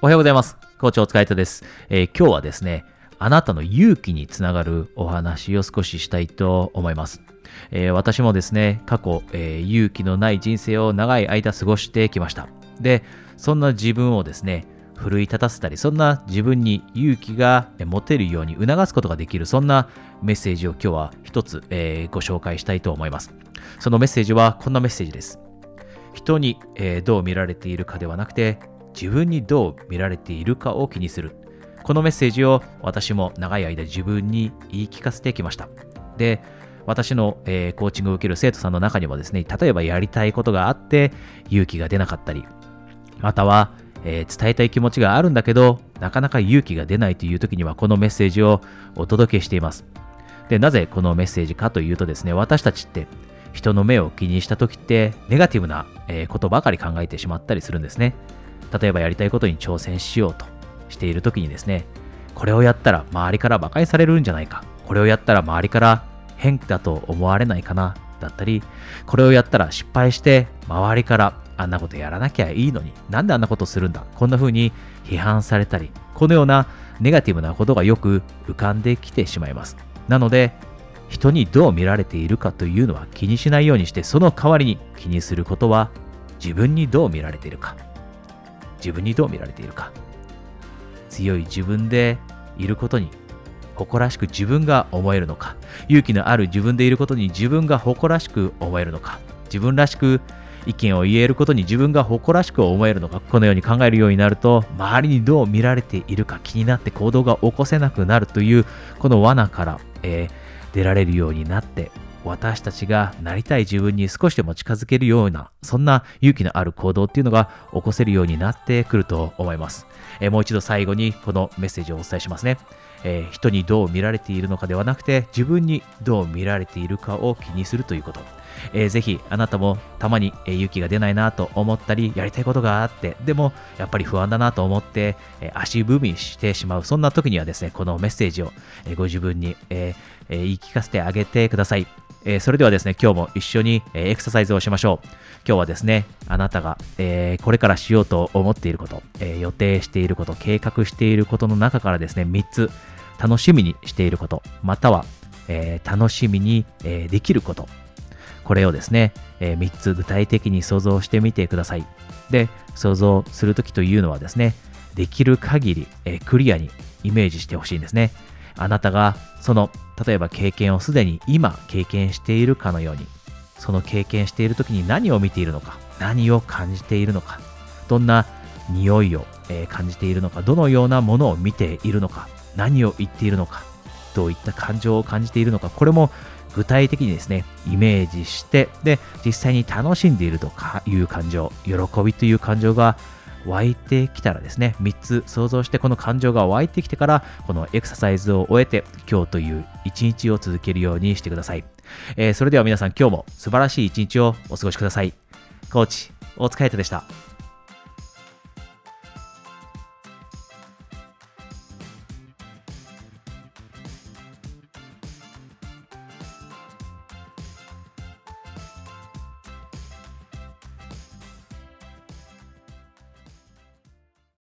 おはようございます。コーチお疲れ様です、えー、今日はですね、あなたの勇気につながるお話を少ししたいと思います。えー、私もですね、過去、えー、勇気のない人生を長い間過ごしてきました。で、そんな自分をですね、奮い立たせたり、そんな自分に勇気が持てるように促すことができる、そんなメッセージを今日は一つ、えー、ご紹介したいと思います。そのメッセージはこんなメッセージです。人に、えー、どう見られているかではなくて、自分にどう見られているかを気にする。このメッセージを私も長い間自分に言い聞かせてきました。で、私の、えー、コーチングを受ける生徒さんの中にもですね、例えばやりたいことがあって勇気が出なかったり、または、えー、伝えたい気持ちがあるんだけど、なかなか勇気が出ないという時にはこのメッセージをお届けしています。で、なぜこのメッセージかというとですね、私たちって人の目を気にした時ってネガティブな、ことばかり考えてしまったりするんですね。例えばやりたいことに挑戦しようとしている時にですね、これをやったら周りから馬鹿にされるんじゃないか。これをやったら周りから変だと思われないかな。だったり、これをやったら失敗して周りからあんなことやらなきゃいいのに、なんであんなことするんだ？こんな風に批判されたり、このようなネガティブなことがよく浮かんできてしまいます。なので、人にどう見られているかというのは気にしないようにして、その代わりに気にすることは自分にどう見られているか。自分にどう見られているか。強い自分でいることに誇らしく自分が思えるのか。勇気のある自分でいることに自分が誇らしく思えるのか。自分らしく意見を言えることに自分が誇らしく思えるのか。このように考えるようになると周りにどう見られているか気になって行動が起こせなくなるというこの罠から、えー、出られるようになって私たちがなりたい自分に少しでも近づけるような、そんな勇気のある行動っていうのが起こせるようになってくると思います。え、もう一度最後にこのメッセージをお伝えしますね。えー、人にどう見られているのかではなくて、自分にどう見られているかを気にするということ。えー、ぜひあなたもたまに、え、勇気が出ないなと思ったり、やりたいことがあって、でもやっぱり不安だなと思って、え、足踏みしてしまう。そんな時にはですね、このメッセージを、え、ご自分に、え、言い聞かせてあげてください。えー、それではですね、今日も一緒に、え、エクササイズをしましょう。今日はですね、あなたが、え、これからしようと思っていること、え予定していること、計画していることの中からですね、3つ楽しみにしていること、または、え楽しみに、えできること、これをですね、え3つ具体的に想像してみてください。で、想像するときというのはですね、できる限り、えクリアにイメージしてほしいんですね。あなたがその例えば経験をすでに今経験しているかのようにその経験している時に何を見ているのか何を感じているのかどんな匂いを、感じているのかどのようなものを見ているのか何を言っているのかどういった感情を感じているのかこれも具体的にですねイメージしてで実際に楽しんでいるとかいう感情喜びという感情が湧いてきたらですね、3つ想像してこの感情が湧いてきてから、このエクササイズを終えて、今日という一日を続けるようにしてください。えー、それでは皆さん今日も素晴らしい一日をお過ごしください。コーチ、大塚彩太でした。